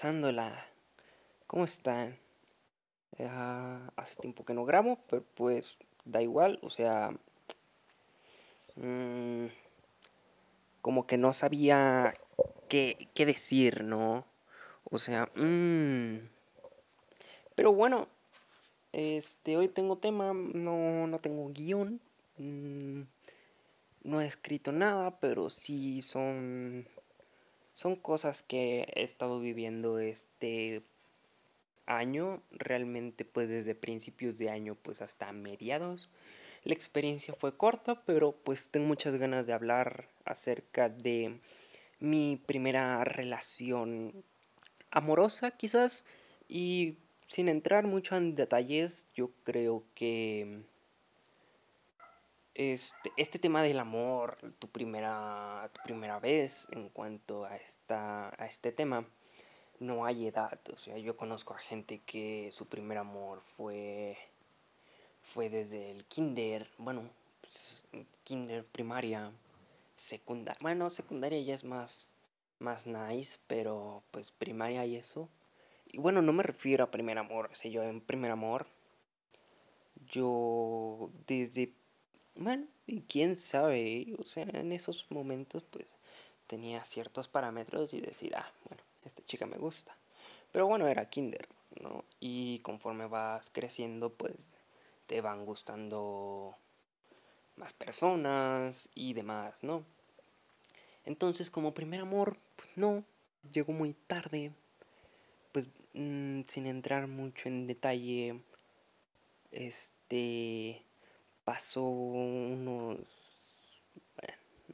pasándola. ¿Cómo están? hace tiempo que no grabo, pero pues da igual, o sea... Mm, como que no sabía qué, qué decir, ¿no? O sea, mmm, pero bueno, este, hoy tengo tema, no, no tengo guion, mm, no he escrito nada, pero sí son, son cosas que he estado viviendo este año, realmente pues desde principios de año pues hasta mediados. La experiencia fue corta, pero pues tengo muchas ganas de hablar acerca de mi primera relación amorosa quizás y sin entrar mucho en detalles, yo creo que este, este tema del amor, tu primera, tu primera vez en cuanto a, esta, a este tema, no hay edad. O sea, yo conozco a gente que su primer amor fue, fue desde el kinder, bueno, pues, kinder, primaria, secundaria. Bueno, secundaria ya es más, más nice, pero pues primaria y eso y bueno, no me refiero a primer amor, o yo en primer amor, yo desde, y quién sabe, o sea, en esos momentos pues tenía ciertos parámetros y decir, ah, bueno, esta chica me gusta. Pero bueno, era kinder, ¿no? Y conforme vas creciendo, pues te van gustando más personas y demás, ¿no? Entonces, como primer amor, pues no, llegó muy tarde, pues mm, sin entrar mucho en detalle, este pasó unos,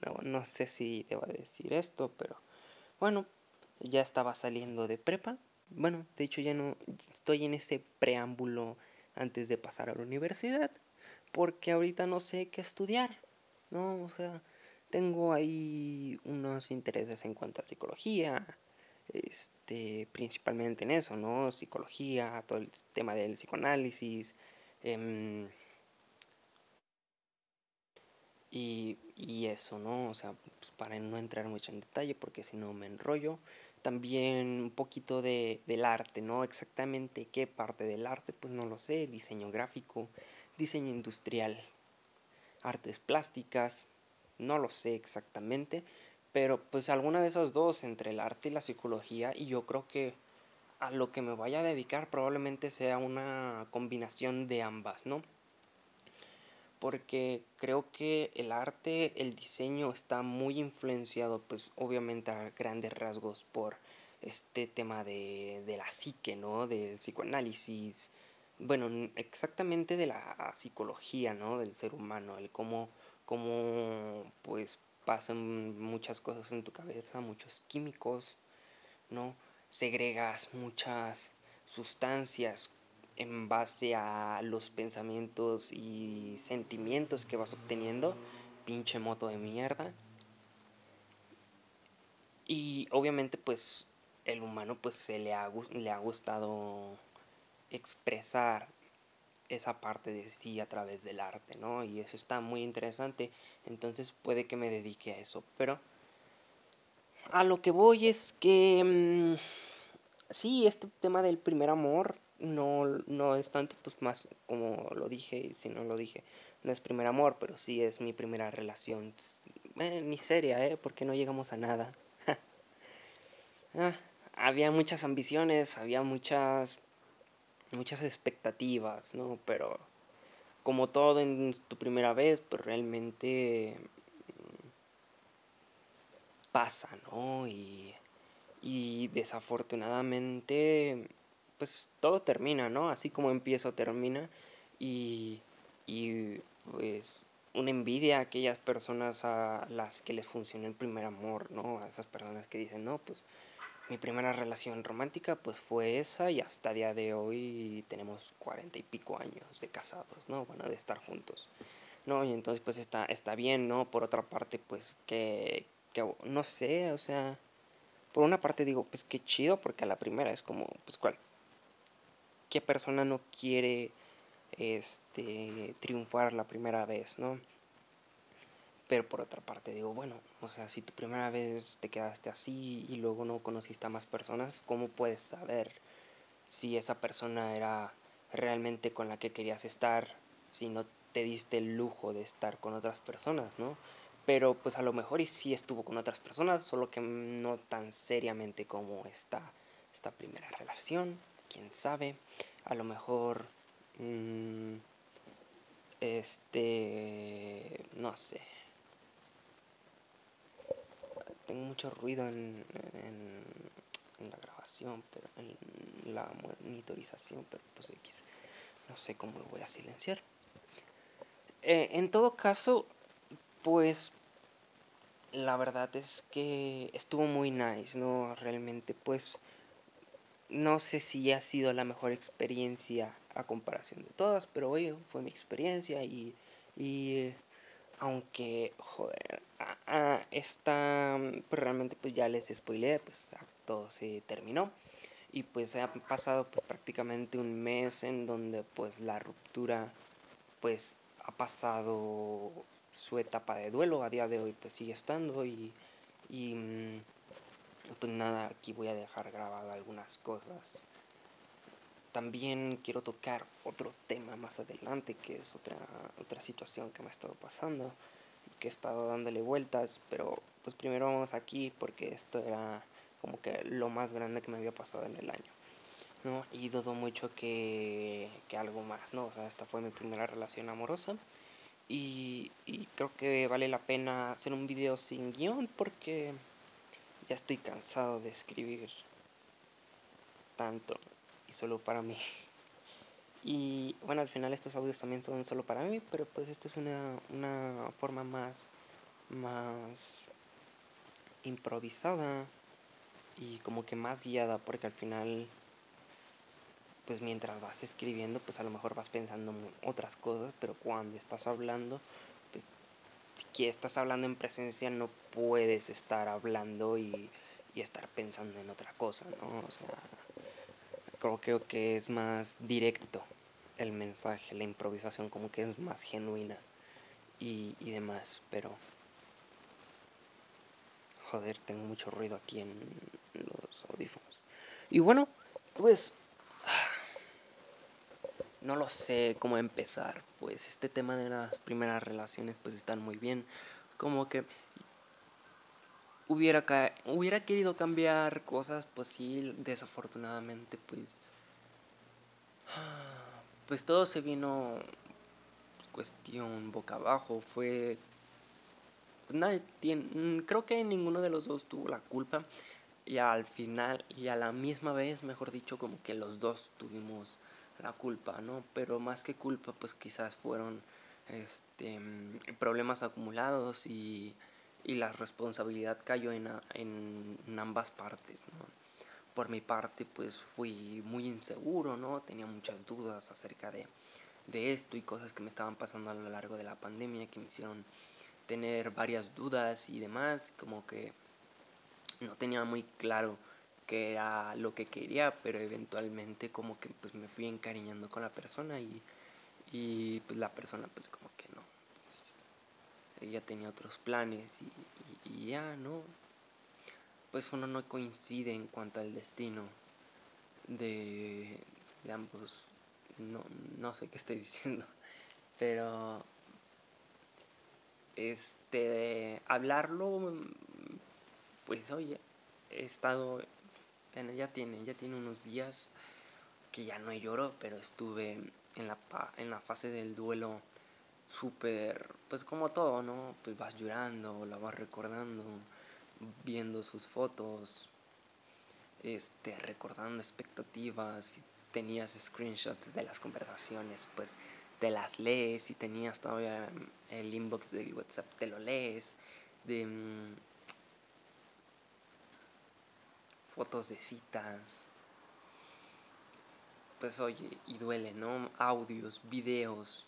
bueno, no, sé si te a decir esto, pero bueno, ya estaba saliendo de prepa. Bueno, de hecho ya no estoy en ese preámbulo antes de pasar a la universidad, porque ahorita no sé qué estudiar, ¿no? O sea, tengo ahí unos intereses en cuanto a psicología, este, principalmente en eso, ¿no? Psicología, todo el tema del psicoanálisis. Em, y, y, eso, ¿no? O sea, pues, para no entrar mucho en detalle, porque si no me enrollo. También un poquito de, del arte, ¿no? Exactamente qué parte del arte, pues no lo sé. Diseño gráfico, diseño industrial, artes plásticas, no lo sé exactamente pero pues alguna de esas dos, entre el arte y la psicología, y yo creo que a lo que me vaya a dedicar probablemente sea una combinación de ambas, ¿no? Porque creo que el arte, el diseño está muy influenciado, pues obviamente a grandes rasgos por este tema de, de la psique, ¿no? Del psicoanálisis, bueno, exactamente de la psicología, ¿no? Del ser humano, el cómo, cómo pues pasan muchas cosas en tu cabeza, muchos químicos, ¿no? Segregas muchas sustancias en base a los pensamientos y sentimientos que vas obteniendo, pinche moto de mierda. Y obviamente pues el humano pues se le ha, le ha gustado expresar esa parte de sí a través del arte, ¿no? Y eso está muy interesante, entonces puede que me dedique a eso, pero a lo que voy es que mm, sí, este tema del primer amor no, no es tanto, pues más como lo dije, y si no lo dije, no es primer amor, pero sí es mi primera relación, eh, ni seria, ¿eh? Porque no llegamos a nada. ah, había muchas ambiciones, había muchas muchas expectativas, ¿no? Pero como todo en tu primera vez, pues realmente mm, pasa, ¿no? Y, y desafortunadamente, pues todo termina, ¿no? Así como empieza, termina. Y, y pues una envidia a aquellas personas a las que les funcionó el primer amor, ¿no? A esas personas que dicen, no, pues mi primera relación romántica pues fue esa y hasta día de hoy tenemos cuarenta y pico años de casados, ¿no? Bueno, de estar juntos, ¿no? Y entonces pues está, está bien, ¿no? Por otra parte pues que, que, no sé, o sea, por una parte digo pues qué chido porque a la primera es como pues cuál, qué persona no quiere este triunfar la primera vez, ¿no? Pero por otra parte digo, bueno, o sea, si tu primera vez te quedaste así y luego no conociste a más personas, ¿cómo puedes saber si esa persona era realmente con la que querías estar, si no te diste el lujo de estar con otras personas, ¿no? Pero pues a lo mejor y sí estuvo con otras personas, solo que no tan seriamente como esta, esta primera relación, quién sabe. A lo mejor... Mmm, este... no sé. Tengo mucho ruido en, en, la grabación, pero en la monitorización, pero pues. No sé cómo lo voy a silenciar. Eh, en todo caso, pues la verdad es que estuvo muy nice, ¿no? Realmente, pues no sé si ha sido la mejor experiencia a comparación de todas, pero oye, fue mi experiencia y, y aunque, joder, esta, pues realmente pues ya les spoileé, pues todo se terminó. Y pues ha pasado pues prácticamente un mes en donde pues la ruptura pues ha pasado su etapa de duelo, a día de hoy pues sigue estando y, y mm, pues nada, aquí voy a dejar grabado algunas cosas. También quiero tocar otro tema más adelante, que es otra, otra situación que me ha estado pasando, que he estado dándole vueltas, pero pues primero vamos aquí porque esto era como que lo más grande que me había pasado en el año. ¿no? Y dudo mucho que, que algo más, ¿no? O sea, esta fue mi primera relación amorosa. Y, y creo que vale la pena hacer un video sin guion porque ya estoy cansado de escribir tanto y solo para mí. Y bueno, al final estos audios también son solo para mí, pero pues esto es una, una forma más, más improvisada y como que más guiada, porque al final, pues mientras vas escribiendo, pues a lo mejor vas pensando en otras cosas, pero cuando estás hablando, si estás hablando en presencia no puedes estar hablando y, y estar pensando en otra cosa, ¿no? O sea, creo que es más directo el mensaje, la improvisación como que es más genuina y, y demás, pero joder, tengo mucho ruido aquí en los audífonos. Y bueno, pues no lo sé cómo empezar, pues este tema de las primeras relaciones pues están muy bien, como que hubiera, hubiera querido cambiar cosas, pues sí, desafortunadamente, pues. Pues todo se vino. Pues, cuestión boca abajo. Fue. Pues nadie tiene. Creo que ninguno de los dos tuvo la culpa. Y al final, y a la misma vez, mejor dicho, como que los dos tuvimos la culpa, ¿no? Pero más que culpa, pues quizás fueron este problemas acumulados y y la responsabilidad cayó en, en, ambas partes, ¿no? Por mi parte, pues fui muy inseguro, ¿no? Tenía muchas dudas acerca de, de esto y cosas que me estaban pasando a lo largo de la pandemia que me hicieron tener varias dudas y demás, como que no tenía muy claro qué era lo que quería, pero eventualmente como que pues me fui encariñando con la persona y, y pues la persona pues como que no, ella tenía otros planes y, ya, ¿no? Pues uno no coincide en cuanto al destino de, ambos. No, no sé qué estoy diciendo, pero este hablarlo pues oye he estado ya tiene ya tiene unos días que ya no lloro pero estuve en la en la fase del duelo súper, pues como todo, ¿no? Pues vas llorando, la vas recordando, viendo sus fotos, este, recordando expectativas, si tenías screenshots de las conversaciones, pues te las lees, si tenías todavía el inbox del WhatsApp, te lo lees, de mm, fotos de citas, pues oye, y duele, ¿no? Audios, videos,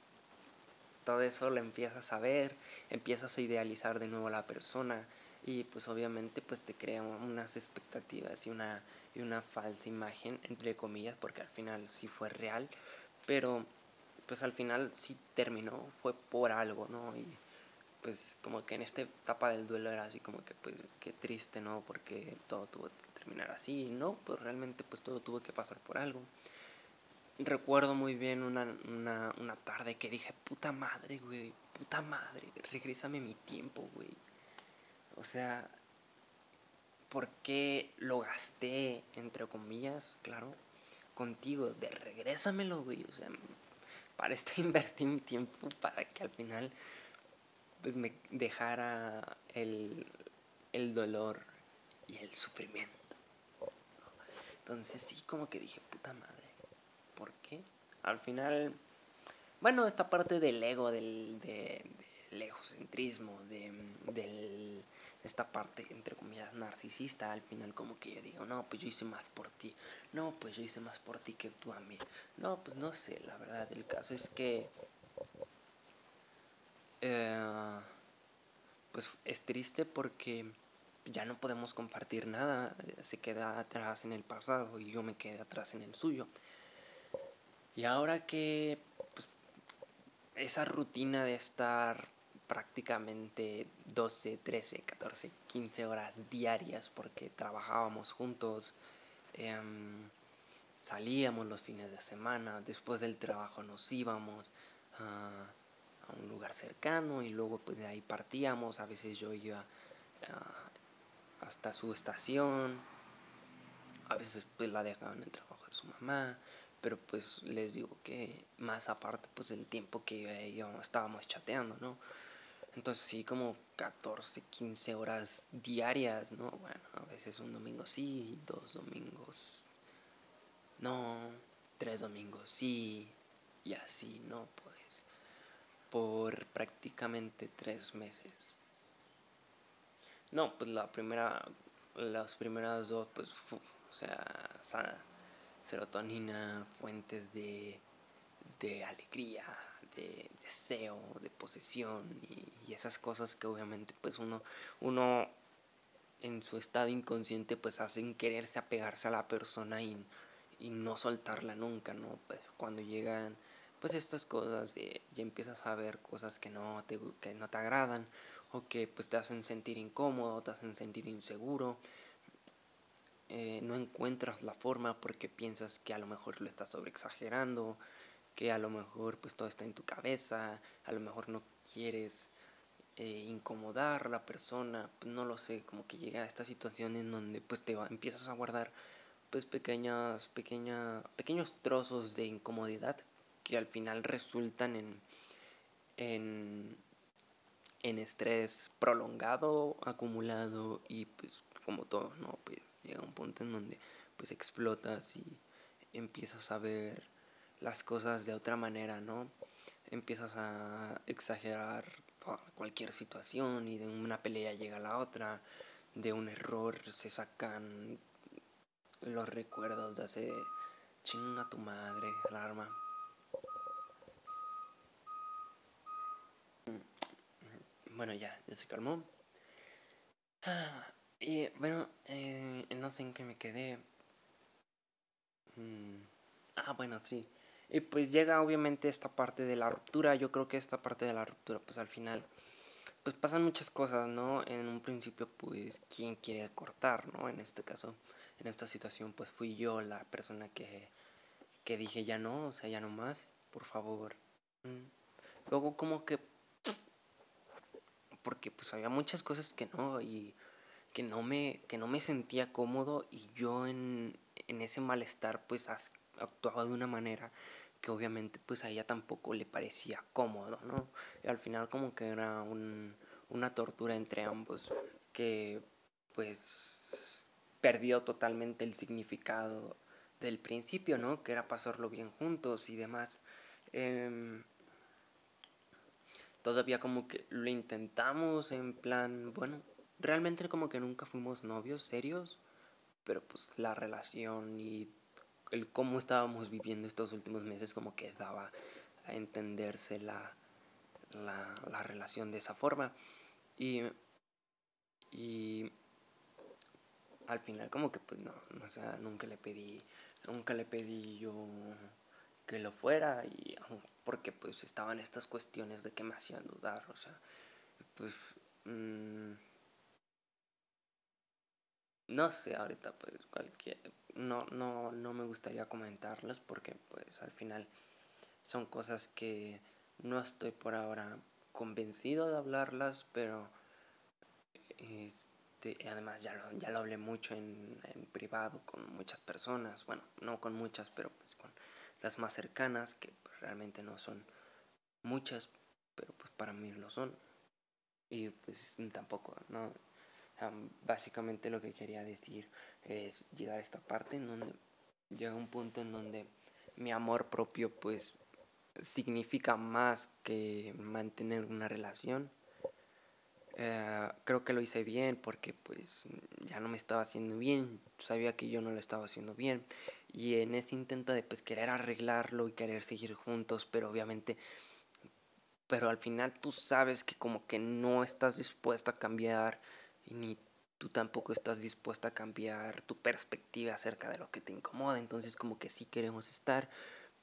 todo eso lo empiezas a ver, empiezas a idealizar de nuevo a la persona y pues obviamente pues te crea unas expectativas y una, y una falsa imagen, entre comillas, porque al final sí fue real, pero pues al final sí terminó, fue por algo, ¿no? Y pues como que en esta etapa del duelo era así como que pues qué triste, ¿no? Porque todo tuvo terminar así, ¿no? Pues realmente pues todo tuvo que pasar por algo. Recuerdo muy bien una, una, una tarde que dije, puta madre, güey, puta madre, regrésame mi tiempo, güey. O sea, ¿por qué lo gasté, entre comillas, claro, contigo? De regrésamelo, güey. O sea, para esto invertí mi tiempo para que al final pues me dejara el, el dolor y el sufrimiento. Entonces sí, como que dije, puta madre, ¿por qué? Al final, bueno, esta parte del ego, del, del egocentrismo, de, del, esta parte, entre comillas, narcisista, al final como que yo digo, no, pues yo hice más por ti, no, pues yo hice más por ti que tú a mí, no, pues no sé, la verdad, el caso es que eh, pues es triste porque ya no podemos compartir nada, se queda atrás en el pasado y yo me quedé atrás en el suyo. Y ahora que pues, esa rutina de estar prácticamente 12, 13, 14, 15 horas diarias porque trabajábamos juntos, em, salíamos los fines de semana, después del trabajo nos íbamos. a un lugar cercano y luego pues de ahí partíamos, a veces yo iba ah, hasta su estación, a veces pues la dejaba en el trabajo de su mamá, pero pues les digo que más aparte pues del tiempo que yo, estábamos chateando, ¿no? Entonces sí, como 14, 15 horas diarias, ¿no? Bueno, a veces un domingo sí, dos domingos no, tres domingos sí, y así, ¿no? Pues por prácticamente tres meses. No, pues la primera, las primeras dos, pues, o sea, serotonina, fuentes de, de alegría, de deseo, de posesión y, esas cosas que obviamente pues uno, uno en su estado inconsciente pues hacen quererse apegarse a la persona y, y no soltarla nunca, ¿no? Pues cuando llegan pues estas cosas de ya empiezas a ver cosas que no te, que no te agradan o que pues te hacen sentir incómodo, te hacen sentir inseguro. Eh, no encuentras la forma porque piensas que a lo mejor lo estás sobreexagerando, que a lo mejor pues todo está en tu cabeza, a lo mejor no quieres eh, incomodar a la persona, pues no lo sé, como que llega a esta situación en donde pues te empiezas a guardar pues pequeñas, pequeña, pequeños trozos de incomodidad que al final resultan en, en, en estrés prolongado, acumulado y pues como todo, ¿no? Pues llega un punto en donde pues explotas y empiezas a ver las cosas de otra manera, ¿no? Empiezas a exagerar cualquier situación y de una pelea llega la otra, de un error se sacan los recuerdos de hace chinga tu madre, alarma. Bueno, ya, ya se calmó. Ah, y bueno, eh, no sé en qué me quedé. Mm, ah, bueno, sí. Y pues llega obviamente esta parte de la ruptura. Yo creo que esta parte de la ruptura, pues al final, pues pasan muchas cosas, ¿no? En un principio, pues, ¿quién quiere cortar, ¿no? En este caso, en esta situación, pues fui yo la persona que, que dije ya no, o sea, ya no más, por favor. Mm. Luego como que porque pues había muchas cosas que no y que no me que no me sentía cómodo y yo en, en ese malestar pues actuaba de una manera que obviamente pues a ella tampoco le parecía cómodo, ¿no? Y al final como que era un, una tortura entre ambos que pues perdió totalmente el significado del principio, ¿no? Que era pasarlo bien juntos y demás. Eh, todavía como que lo intentamos en plan, bueno, realmente como que nunca fuimos novios serios, pero pues la relación y el cómo estábamos viviendo estos últimos meses como que daba a entenderse la, la, la relación de esa forma. Y, y al final como que pues no, o sea, nunca le pedí, nunca le pedí yo que lo fuera y porque pues estaban estas cuestiones de que me hacían dudar, o sea, pues... Mm, no sé ahorita pues cualquier... No, no, no me gustaría comentarlos porque pues al final son cosas que no estoy por ahora convencido de hablarlas, pero este, además ya lo, ya lo hablé mucho en, en, privado con muchas personas, bueno, no con muchas, pero pues con las más cercanas, que realmente no son muchas, pero pues para mí lo son. Y pues tampoco, ¿no? básicamente lo que quería decir es llegar a esta parte en donde llega un punto en donde mi amor propio pues significa más que mantener una relación. Eh, creo que lo hice bien porque pues ya no me estaba haciendo bien, sabía que yo no lo estaba haciendo bien y en ese intento de pues querer arreglarlo y querer seguir juntos, pero obviamente pero al final tú sabes que como que no estás dispuesta a cambiar y ni tú tampoco estás dispuesta a cambiar tu perspectiva acerca de lo que te incomoda, entonces como que sí queremos estar,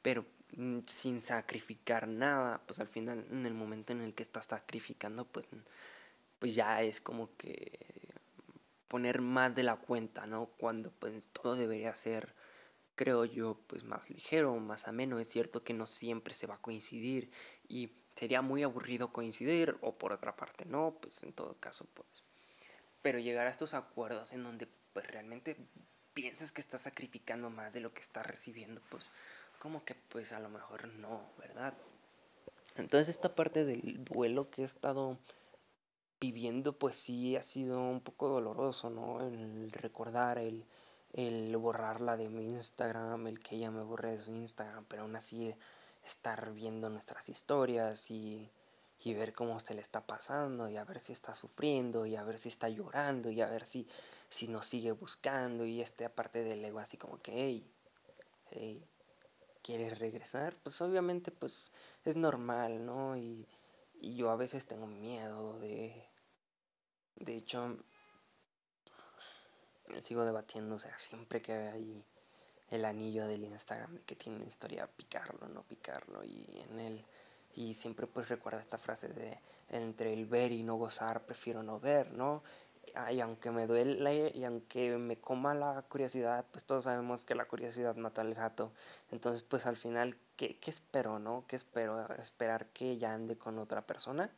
pero mm, sin sacrificar nada, pues al final en el momento en el que estás sacrificando, pues, pues ya es como que poner más de la cuenta, ¿no? Cuando pues todo debería ser creo yo, pues más ligero, más ameno. Es cierto que no siempre se va a coincidir y sería muy aburrido coincidir o por otra parte no, pues en todo caso, pues. Pero llegar a estos acuerdos en donde pues realmente piensas que estás sacrificando más de lo que estás recibiendo, pues como que pues a lo mejor no, ¿verdad? Entonces esta parte del duelo que he estado viviendo pues sí ha sido un poco doloroso, ¿no? El recordar, el el borrarla de mi Instagram, el que ella me borre de su Instagram, pero aún así estar viendo nuestras historias y, y ver cómo se le está pasando y a ver si está sufriendo y a ver si está llorando y a ver si, si nos sigue buscando y este aparte del ego así como que, hey, hey, ¿quieres regresar? Pues obviamente pues es normal, ¿no? Y, y yo a veces tengo miedo de... De hecho, sigo debatiendo, o sea, siempre que ahí el anillo del Instagram de que tiene una historia, picarlo, no picarlo, y en él, y siempre pues recuerda esta frase de entre el ver y no gozar, prefiero no ver, ¿no? Y aunque me duele y aunque me coma la curiosidad, pues todos sabemos que la curiosidad mata al gato. Entonces, pues al final, ¿qué, qué espero, no? ¿Qué espero? ¿Esperar que ya ande con otra persona?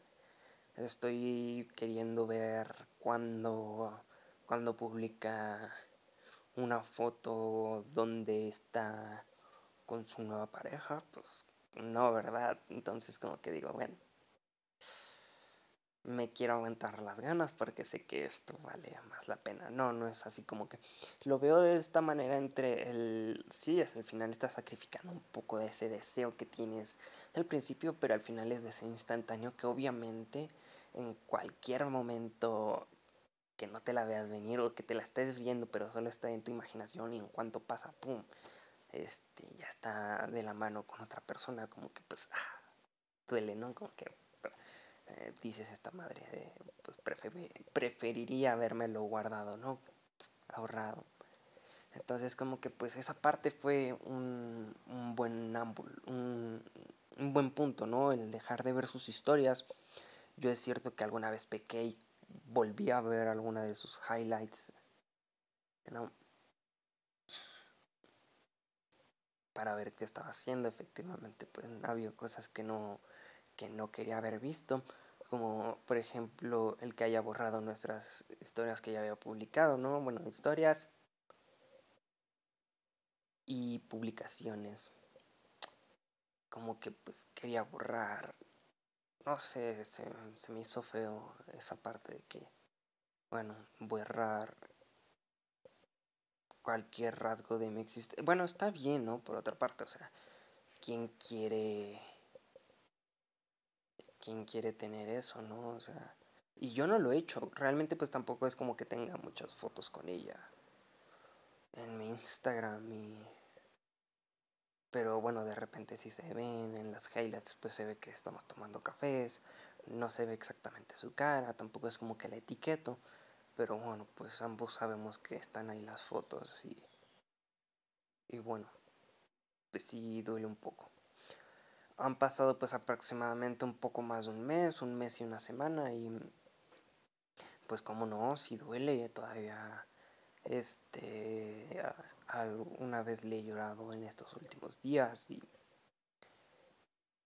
Estoy queriendo ver cuando cuando publica una foto donde está con su nueva pareja, pues no, ¿verdad? Entonces como que digo, bueno, me quiero aguantar las ganas porque sé que esto vale más la pena. No, no es así como que lo veo de esta manera entre el, sí, al final estás sacrificando un poco de ese deseo que tienes al principio, pero al final es de ese instantáneo que obviamente en cualquier momento que no te la veas venir o que te la estés viendo pero solo está en tu imaginación y en cuanto pasa, ¡pum! Este, ya está de la mano con otra persona, como que pues ah, duele, ¿no? Como que eh, dices esta madre de, pues preferiría habérmelo guardado, ¿no? Ahorrado. Entonces como que pues esa parte fue un, un buen un, un buen punto, ¿no? El dejar de ver sus historias. Yo es cierto que alguna vez pequé y volví a ver alguna de sus highlights. Para ver qué estaba haciendo. Efectivamente, pues había cosas que no, que no quería haber visto. Como por ejemplo el que haya borrado nuestras historias que ya había publicado, ¿no? Bueno, historias y publicaciones. Como que pues quería borrar no sé, se, me hizo feo esa parte de que, bueno, borrar cualquier rasgo de mi existencia. Bueno, está bien, ¿no? Por otra parte, o sea, ¿quién quiere... ¿Quién quiere tener eso, no? O sea, y yo no lo he hecho. Realmente pues tampoco es como que tenga muchas fotos con ella en mi Instagram y pero bueno, de repente si se ven en las highlights, pues se ve que estamos tomando cafés, no se ve exactamente su cara, tampoco es como que la etiqueto, pero bueno, pues ambos sabemos que están ahí las fotos y, y bueno, pues sí duele un poco. han pasado pues aproximadamente un poco más de un mes, un mes y una semana y pues como no, si duele todavía este alguna vez le he llorado en estos últimos días y,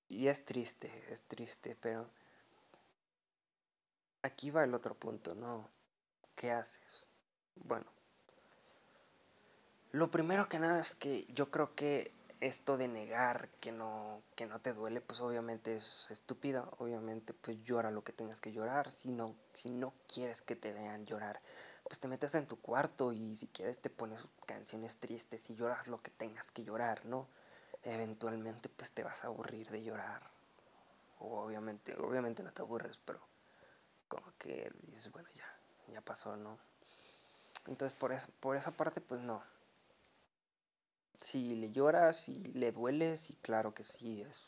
y es triste, es triste, pero aquí va el otro punto, ¿no? ¿Qué haces? Bueno, lo primero que nada es que yo creo que esto de negar que no, que no te duele, pues obviamente es estúpida. Obviamente, pues llora lo que tengas que llorar. Si no, si no quieres que te vean llorar, pues te metes en tu cuarto y si quieres te pones canciones tristes y lloras lo que tengas que llorar, ¿no? Eventualmente, pues te vas a aburrir de llorar. Obviamente, obviamente no te aburres, pero como que dices, bueno, ya, ya pasó, ¿no? Entonces, por, eso, por esa parte, pues no si le lloras, si le duele, sí, claro que sí, es,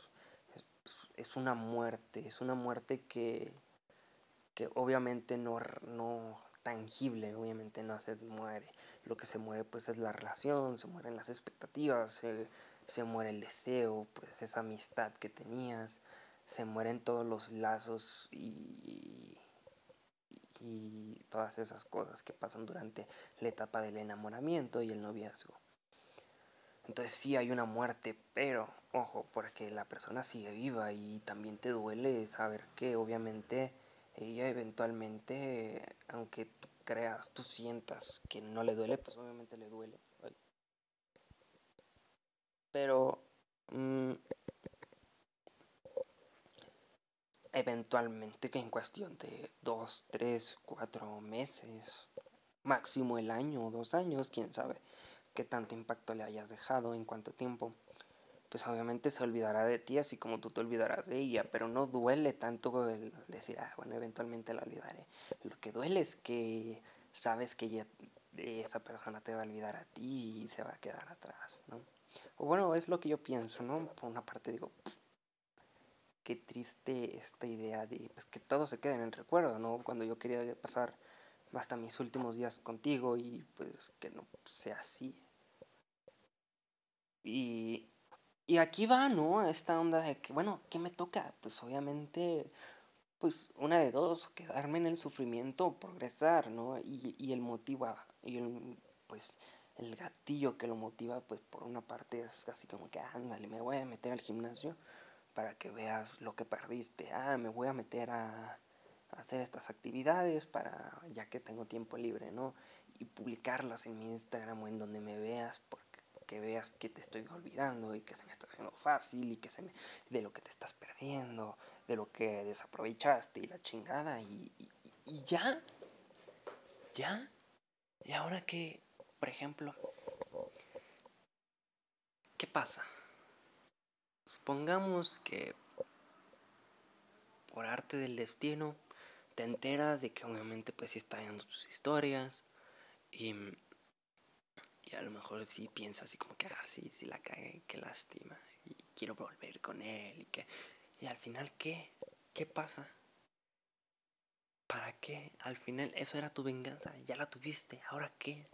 es, una muerte, es una muerte que, que obviamente no tangible, obviamente no se muere. Lo que se muere pues es la relación, se mueren las expectativas, se, se muere el deseo, pues esa amistad que tenías, se mueren todos los lazos y, y todas esas cosas que pasan durante la etapa del enamoramiento y el noviazgo. Entonces sí hay una muerte, pero ojo, porque la persona sigue viva y también te duele saber que obviamente ella eventualmente, aunque tú creas, tú sientas que no le duele, pues obviamente le duele. Pero mm, eventualmente que en cuestión de dos, tres, cuatro meses, máximo el año o dos años, quién sabe qué tanto impacto le hayas dejado, en cuánto tiempo, pues obviamente se olvidará de ti así como tú te olvidarás de ella, pero no duele tanto el decir, ah, bueno, eventualmente la olvidaré. Lo que duele es que sabes que esa persona te va a olvidar a ti y se va a quedar atrás, ¿no? O bueno, es lo que yo pienso, ¿no? Por una parte digo, qué triste esta idea de pues, que todo se quede en el recuerdo, ¿no? Cuando yo quería pasar hasta mis últimos días contigo y pues que no sea así. Y, y aquí va, ¿no? Esta onda de que, bueno, ¿qué me toca? Pues obviamente, pues una de dos, quedarme en el sufrimiento progresar, ¿no? Y, y el motiva, y el, pues el gatillo que lo motiva, pues por una parte es casi como que, ándale, me voy a meter al gimnasio para que veas lo que perdiste. Ah, me voy a meter a hacer estas actividades para ya que tengo tiempo libre, ¿no? Y publicarlas en mi Instagram o en donde me veas porque que veas que te estoy olvidando y que se me está haciendo fácil y que se me de lo que te estás perdiendo, de lo que desaprovechaste y la chingada y, y ya ya y ahora que por ejemplo ¿qué pasa? Supongamos que por arte del destino te enteras de que obviamente pues sí está viendo tus historias y, y a lo mejor sí piensas así como que, ah, sí, sí la cagué, qué lástima y quiero volver con él y que... Y al final, ¿qué? ¿Qué pasa? ¿Para qué? Al final eso era tu venganza, ya la tuviste, ¿ahora qué?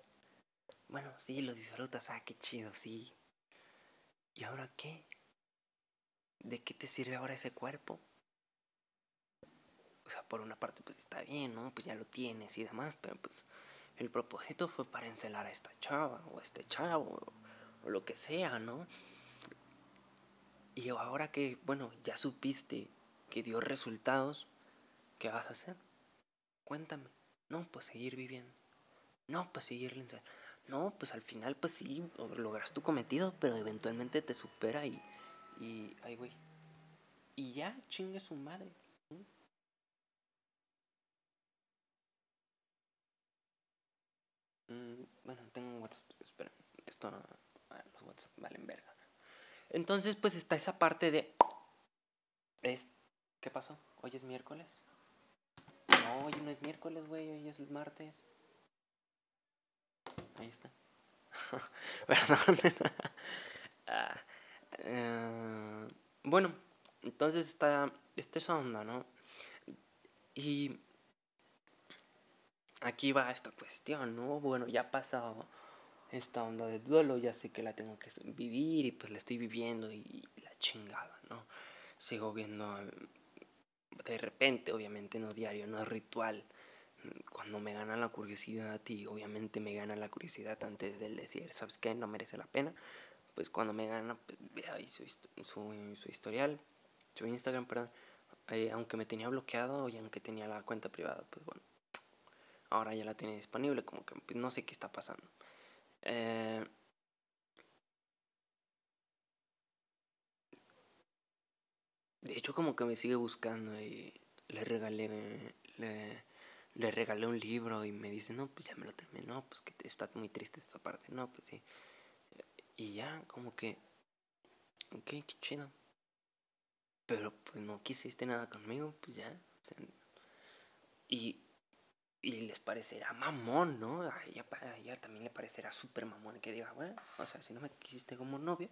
Bueno, sí, lo disfrutas, ah, qué chido, sí. ¿Y ahora qué? ¿De qué te sirve ahora ese cuerpo? o sea, por una parte pues está bien, ¿no? Pues ya lo tienes y demás, pero pues el propósito fue para encelar a esta chava o a este chavo o, lo que sea, ¿no? Y ahora que, bueno, ya supiste que dio resultados, ¿qué vas a hacer? Cuéntame. No, pues seguir viviendo. No, pues seguir No, pues al final, pues sí, logras tu cometido, pero eventualmente te supera y. Y. Ay, güey. Y ya, chingue su madre. Mm, bueno, tengo un WhatsApp. Espera, esto. Ah, los WhatsApp valen verga. Entonces, pues está esa parte de. Es, ¿Qué pasó? ¿Hoy es miércoles? No, hoy no es miércoles, güey. Hoy es martes. Ahí está. Perdón. ah, eh, bueno, entonces está, está esa onda, ¿no? Y aquí va esta cuestión, ¿no? Bueno, ya ha pasado esta onda de duelo, ya sé que la tengo que vivir y pues la estoy viviendo y la chingada, ¿no? Sigo viendo de repente, obviamente no diario, no es ritual. Cuando me gana la curiosidad y obviamente me gana la curiosidad antes de decir, ¿sabes qué? No merece la pena. Pues cuando me gana, pues ve ahí su, su, su historial, su Instagram, perdón. Eh, aunque me tenía bloqueado y aunque tenía la cuenta privada, pues bueno, ahora ya la tiene disponible, como que pues, no sé qué está pasando. Eh, de hecho, como que me sigue buscando y le regalé, le, le regalé un libro y me dice, no, pues ya me lo terminé, no, pues que está muy triste esta parte, no, pues sí. Y ya, como que, ok, qué chido. Pero pues no quisiste nada conmigo, pues ya. y, y les parecerá mamón, ¿no? A ella, ella también le parecerá súper mamón que diga, bueno, o sea, si no me quisiste como novio,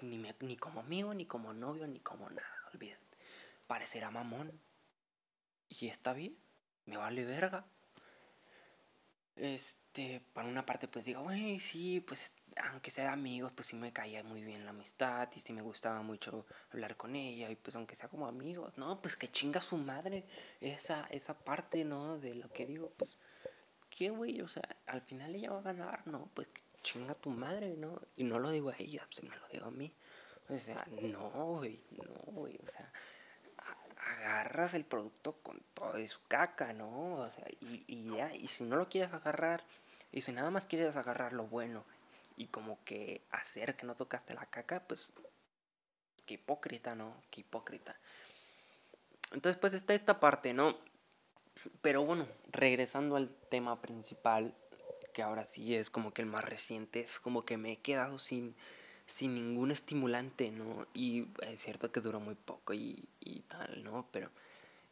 ni, me, ni como amigo, ni como novio, ni como nada, olvídate. Parecerá mamón. Y está bien, me vale verga. Este, para una parte pues digo, güey, sí, pues aunque sea amigos, pues sí me caía muy bien la amistad y sí me gustaba mucho hablar con ella y pues aunque sea como amigos, no, pues que chinga su madre esa, esa parte, ¿no? De lo que digo, pues, ¿qué, güey? O sea, al final ella va a ganar, ¿no? Pues que chinga tu madre, ¿no? Y no lo digo a ella, pues me lo digo a mí. O sea, no, güey, no, güey, o sea, agarras el producto con todo su caca, ¿no? O sea, y, y ya, y si no lo quieres agarrar, y si nada más quieres agarrar lo bueno y como que hacer que no tocaste la caca, pues qué hipócrita, ¿no? Qué hipócrita. Entonces, pues está esta parte, ¿no? Pero bueno, regresando al tema principal, que ahora sí es como que el más reciente, es como que me he quedado sin, sin ningún estimulante, ¿no? Y es cierto que duró muy poco y, y tal, ¿no? Pero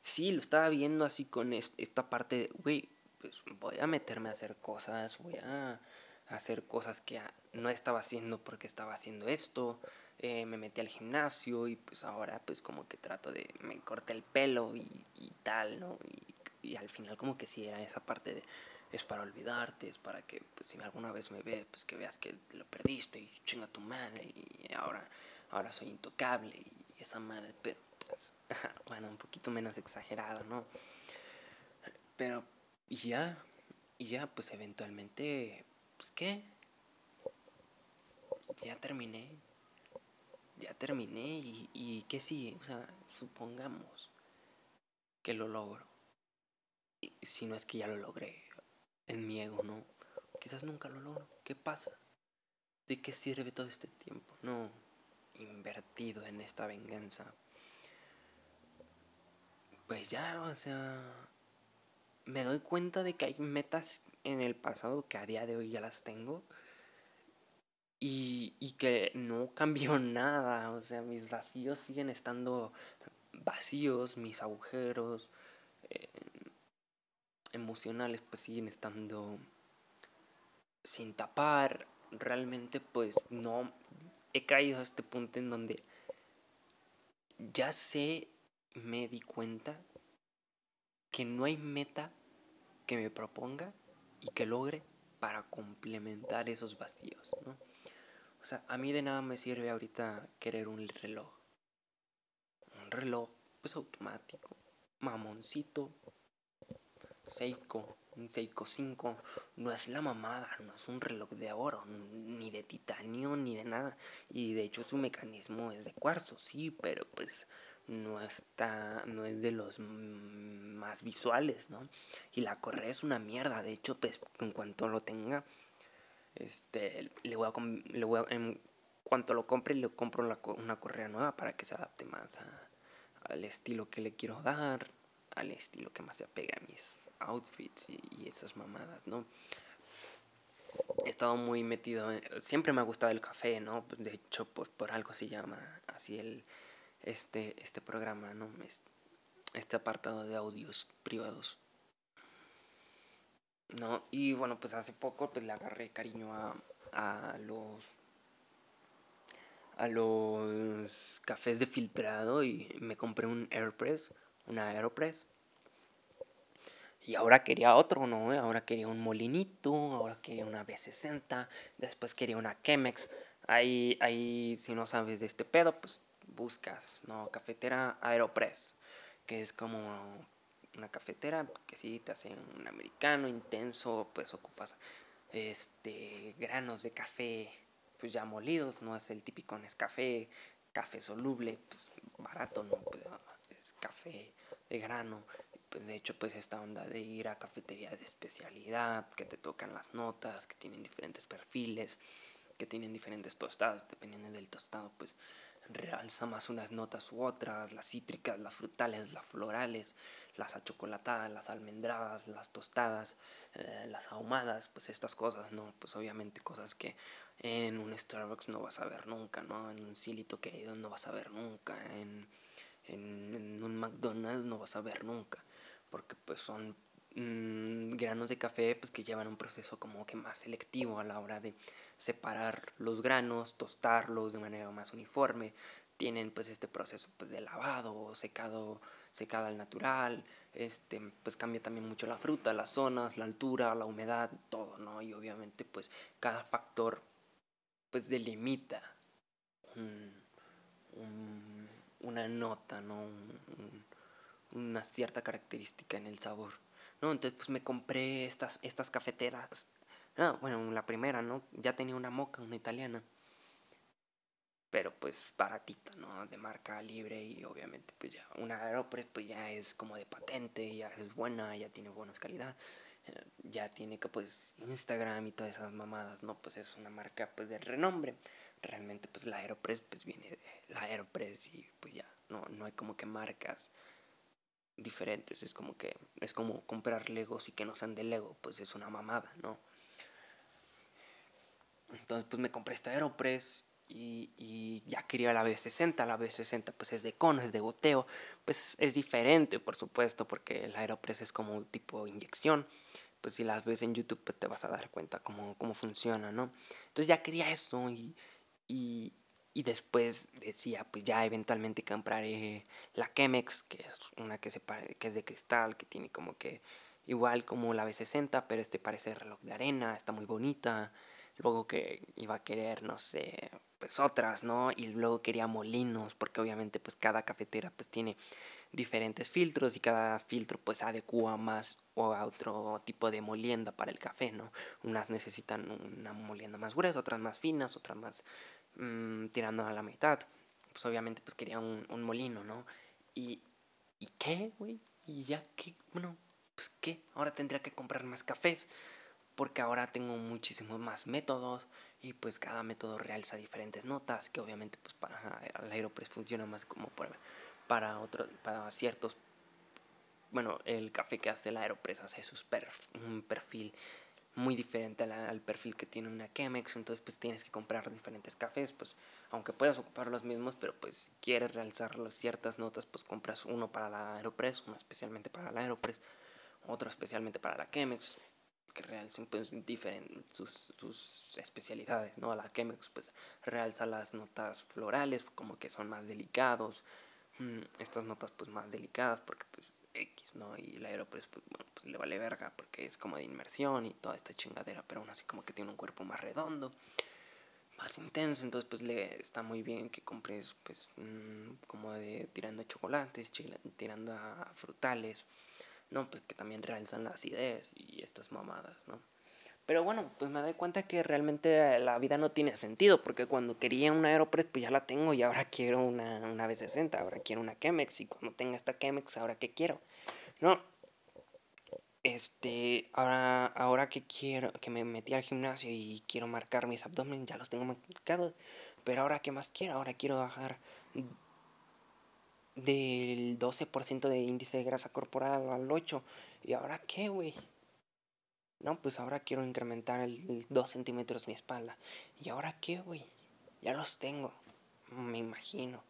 sí, lo estaba viendo así con esta parte, güey, pues voy a meterme a hacer cosas, voy a hacer cosas que no estaba haciendo porque estaba haciendo esto. Eh, me metí al gimnasio y pues ahora pues como que trato de, me corté el pelo y, y tal, ¿no? Y, y, al final como que sí era esa parte de, es para olvidarte, es para que pues si alguna vez me ves, pues que veas que lo perdiste y chinga tu madre y ahora, ahora soy intocable y esa madre, pero pues, bueno, un poquito menos exagerado, ¿no? Pero, y ya, y ya pues eventualmente pues qué, ya terminé, ya terminé y, y qué o sea, supongamos que lo logro, y si no es que ya lo logré en mi ego, ¿no? Quizás nunca lo logro, ¿qué pasa? ¿De qué sirve todo este tiempo? No, invertido en esta venganza. Pues ya, o sea, me doy cuenta de que hay metas en el pasado que a día de hoy ya las tengo y, y que no cambió nada, o sea, mis vacíos siguen estando vacíos, mis agujeros eh, emocionales pues siguen estando sin tapar, realmente pues no he caído a este punto en donde ya sé, me di cuenta que no hay meta que me proponga y que logre para complementar esos vacíos, ¿no? O sea, a mí de nada me sirve ahorita querer un reloj. Un reloj, pues automático, mamoncito, Seiko, un Seiko 5, no es la mamada, no es un reloj de oro, ni de titanio, ni de nada. Y de hecho su mecanismo es de cuarzo, sí, pero pues no está, no es de los más visuales, ¿no? Y la correa es una mierda, de hecho, pues en cuanto lo tenga, este, le voy a, le voy en cuanto lo compre, le compro una correa nueva para que se adapte más al estilo que le quiero dar, al estilo que más se apega a mis outfits y, esas mamadas, ¿no? He estado muy metido, siempre me ha gustado el café, ¿no? De hecho, pues por algo se llama así el este, este programa, ¿no? Este apartado de audios privados. ¿No? Y bueno, pues hace poco pues le agarré cariño a, a los a los cafés de filtrado y me compré un Airpress, una Aeropress. Y ahora quería otro, ¿no? Ahora quería un molinito, ahora quería una B60, después quería una Chemex. Ahí, ahí, si no sabes de este pedo, pues buscas, ¿no? Cafetera Aeropress, que es como una cafetera que si te hace un americano intenso, pues ocupas este granos de café pues ya molidos, no es el típico Nescafé, café soluble, pues barato, no, es café de grano. Pues de hecho, pues esta onda de ir a cafeterías de especialidad, que te tocan las notas, que tienen diferentes perfiles, que tienen diferentes tostadas, dependiendo del tostado, pues realza más unas notas u otras, las cítricas, las frutales, las florales, las achocolatadas, las almendradas, las tostadas, eh, las ahumadas, pues estas cosas, ¿no? Pues obviamente cosas que en un Starbucks no vas a ver nunca, ¿no? En un Silito querido no vas a ver nunca, en, en, un McDonald's no vas a ver nunca, porque pues son mm, granos de café pues que llevan un proceso como que más selectivo a la hora de separar los granos, tostarlos de manera más uniforme, tienen pues este proceso pues de lavado, secado, secado al natural, este pues cambia también mucho la fruta, las zonas, la altura, la humedad, todo, ¿no? Y obviamente pues cada factor pues delimita una nota, ¿no? una cierta característica en el sabor, ¿no? Entonces pues me compré estas, estas cafeteras, ah, bueno, la primera, ¿no? Ya tenía una moca, una italiana, pero pues baratita, ¿no? De marca libre y obviamente pues ya una Aeropress pues ya es como de patente, ya es buena, ya tiene buenas calidad ya tiene que pues Instagram y todas esas mamadas, ¿no? Pues es una marca pues de renombre. Realmente pues la Aeropress pues viene de la Aeropress y pues ya no, no hay como que marcas diferentes, es como que es como comprar Legos y que no sean de Lego, pues es una mamada, ¿no? Entonces pues me compré esta Aeropress y, y, ya quería la B60, la B60 pues es de cono, es de goteo, pues es diferente por supuesto porque el Aeropress es como un tipo de inyección, pues si las ves en YouTube pues te vas a dar cuenta cómo, cómo funciona, ¿no? Entonces ya quería eso y, y, y después decía pues ya eventualmente compraré la Chemex, que es una que, se que es de cristal, que tiene como que igual como la B60, pero este parece reloj de arena, está muy bonita luego que iba a querer, no sé, pues otras, ¿no? Y luego quería molinos, porque obviamente pues cada cafetera pues tiene diferentes filtros y cada filtro pues adecua más o a otro tipo de molienda para el café, ¿no? Unas necesitan una molienda más gruesa, otras más finas, otras más mmm, tirando a la mitad. Pues obviamente pues quería un, molino, ¿no? Y, ¿y qué, güey? Y ya que, bueno, pues qué, ahora tendría que comprar más cafés porque ahora tengo muchísimos más métodos y pues cada método realza diferentes notas que obviamente pues para el Aeropress funciona más como para, para otros para ciertos bueno el café que hace el Aeropress hace sus un perfil muy diferente al, perfil que tiene una Chemex entonces pues tienes que comprar diferentes cafés pues aunque puedas ocupar los mismos pero pues si quieres realzar las ciertas notas pues compras uno para la Aeropress uno especialmente para la Aeropress otro especialmente para la Chemex que realcen pues diferentes sus, sus, especialidades, ¿no? La Chemex pues realza las notas florales como que son más delicados, mm, estas notas pues más delicadas porque pues X, ¿no? Y la Aeropress pues bueno, pues le vale verga porque es como de inmersión y toda esta chingadera, pero aún así como que tiene un cuerpo más redondo, más intenso, entonces pues le está muy bien que compres pues mm, como de tirando chocolates, tirando a frutales, ¿no? Pues que también realzan las ideas y estas mamadas, ¿no? Pero bueno, pues me doy cuenta que realmente la vida no tiene sentido, porque cuando quería una Aeropress, pues ya la tengo y ahora quiero una, una B60, ahora quiero una Chemex, y cuando tenga esta Chemex, ahora qué quiero, ¿no? Este, ahora, ahora que quiero, que me metí al gimnasio y quiero marcar mis abdomen, ya los tengo marcados, pero ahora qué más quiero, ahora quiero bajar del 12% de índice de grasa corporal al 8%. ¿Y ahora qué, güey? No, pues ahora quiero incrementar el 2 centímetros mi espalda. ¿Y ahora qué, güey? Ya los tengo. Me imagino.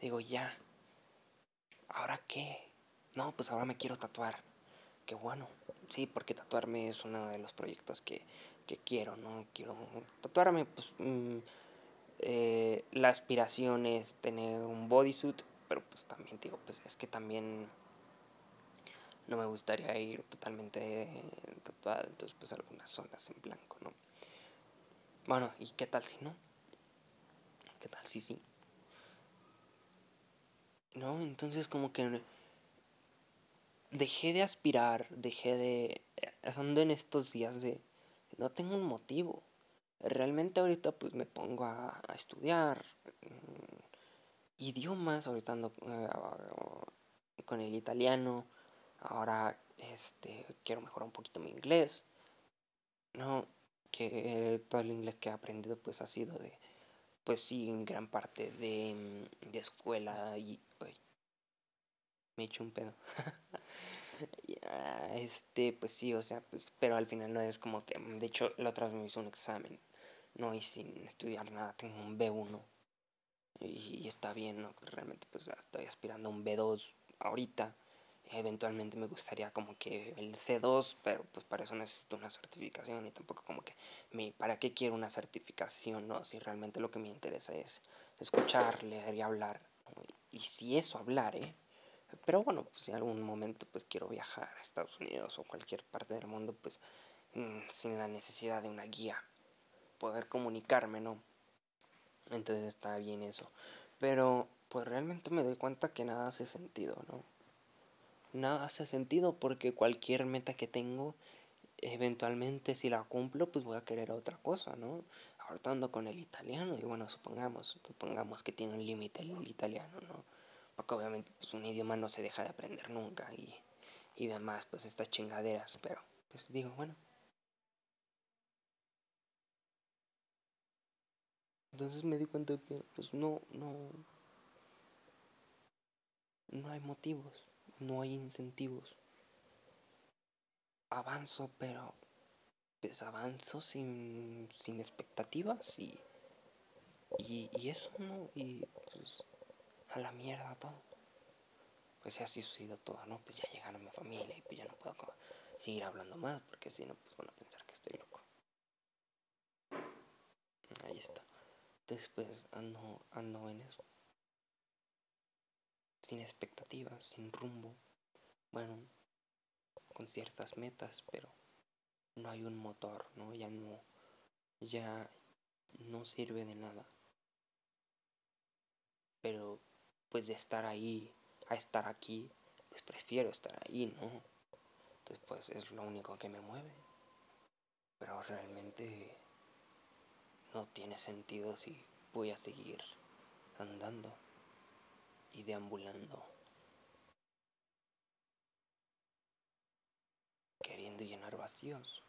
Digo, ya. ¿Ahora qué? No, pues ahora me quiero tatuar. Qué bueno. Sí, porque tatuarme es uno de los proyectos que, que quiero, ¿no? Quiero tatuarme, pues... Mm, eh, la aspiración es tener un bodysuit pero pues también digo, pues es que también no me gustaría ir totalmente tatuada, entonces pues algunas zonas en blanco, ¿no? Bueno, ¿y qué tal si no? ¿Qué tal si sí? ¿no? Entonces como que dejé de aspirar, dejé de... Ando en estos días de... No tengo un motivo. Realmente ahorita pues me pongo a, estudiar mm, idiomas, ahorita ando eh, con el italiano, ahora este quiero mejorar un poquito mi inglés. No, que todo el inglés que he aprendido pues ha sido de pues sí, en gran parte de, mm, de escuela y... me he hecho un pedo. este, pues sí, o sea, pues, pero al final no es como que... De hecho, la otra vez me hizo un examen, ¿no? Y sin estudiar nada, tengo un B1. Y, está bien, ¿no? Realmente pues estoy aspirando a un B2 ahorita. Eventualmente me gustaría como que el C2, pero pues para eso necesito una certificación y tampoco como que me, ¿para qué quiero una certificación? No, si realmente lo que me interesa es escuchar, leer y hablar. Y, si eso hablar, ¿eh? Pero bueno, pues si en algún momento pues quiero viajar a Estados Unidos o cualquier parte del mundo, pues mm, sin la necesidad de una guía, poder comunicarme, ¿no? Entonces está bien eso. Pero pues realmente me doy cuenta que nada hace sentido, ¿no? Nada hace sentido porque cualquier meta que tengo, eventualmente si la cumplo, pues voy a querer otra cosa, ¿no? Ahorita con el italiano y bueno, supongamos, supongamos que tiene un límite el italiano, ¿no? Porque obviamente pues, un idioma no se deja de aprender nunca y, y demás, pues estas chingaderas, pero pues digo, bueno. Entonces me di cuenta que pues no, no, no hay motivos no hay incentivos. Avanzo, pero pues avanzo sin, sin expectativas y, y, y eso, ¿no? Y pues a la mierda todo. Pues así sucedido todo, ¿no? Pues ya llegaron mi familia y pues ya no puedo seguir hablando más porque si no, pues van a pensar que estoy loco. Ahí está. Después ando, ando en eso sin expectativas, sin rumbo. Bueno, con ciertas metas, pero no hay un motor, ¿no? Ya no, ya no sirve de nada. Pero pues de estar ahí a estar aquí, pues prefiero estar ahí, ¿no? Entonces pues es lo único que me mueve. Pero realmente no tiene sentido si voy a seguir andando y deambulando, queriendo llenar vacíos.